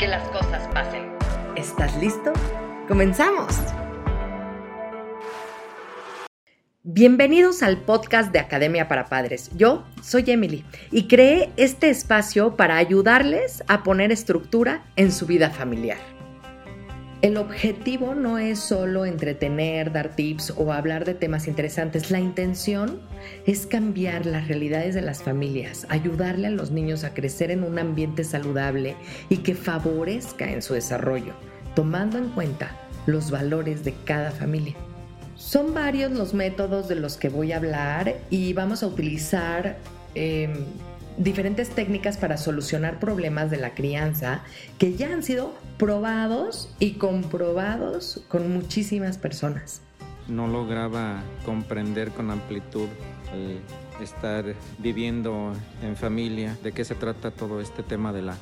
que las cosas pasen. ¿Estás listo? ¡Comenzamos! Bienvenidos al podcast de Academia para Padres. Yo soy Emily y creé este espacio para ayudarles a poner estructura en su vida familiar. El objetivo no es solo entretener, dar tips o hablar de temas interesantes. La intención es cambiar las realidades de las familias, ayudarle a los niños a crecer en un ambiente saludable y que favorezca en su desarrollo, tomando en cuenta los valores de cada familia. Son varios los métodos de los que voy a hablar y vamos a utilizar em, diferentes técnicas para solucionar problemas de la crianza que ya han sido probados y comprobados con muchísimas personas. No lograba comprender con amplitud el estar viviendo en familia, de qué se trata todo este tema de la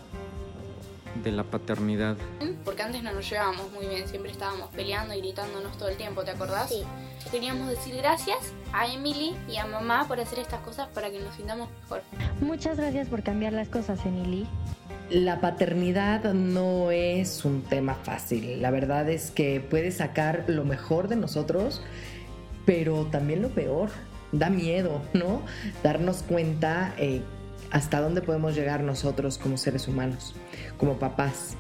de la paternidad. Porque antes no nos llevábamos muy bien, siempre estábamos peleando y gritándonos todo el tiempo, ¿te acordás? Sí. Queríamos decir gracias a Emily y a mamá por hacer estas cosas para que nos sintamos mejor. Muchas gracias por cambiar las cosas, Emily. La paternidad no es un tema fácil. La verdad es que puede sacar lo mejor de nosotros, pero también lo peor. Da miedo, ¿no? Darnos cuenta eh, hasta dónde podemos llegar nosotros como seres humanos, como papás.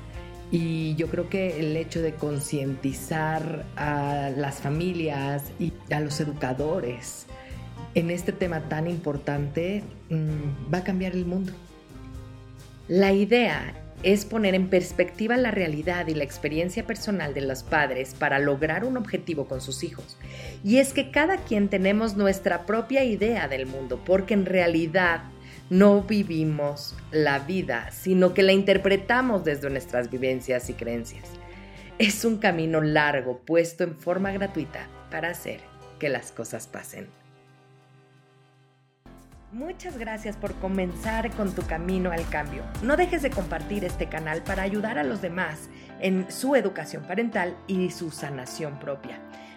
Y yo creo que el hecho de concientizar a las familias y a los educadores en este tema tan importante mm, va a cambiar el mundo. La idea es poner en perspectiva la realidad y la experiencia personal de los padres para lograr un objetivo con sus hijos. Y es que cada quien tenemos nuestra propia idea del mundo, porque en realidad no vivimos la vida, sino que la interpretamos desde nuestras vivencias y creencias. Es un camino largo puesto en forma gratuita para hacer que las cosas pasen. Muchas gracias por comenzar con tu camino al cambio. No dejes de compartir este canal para ayudar a los demás en su educación parental y su sanación propia.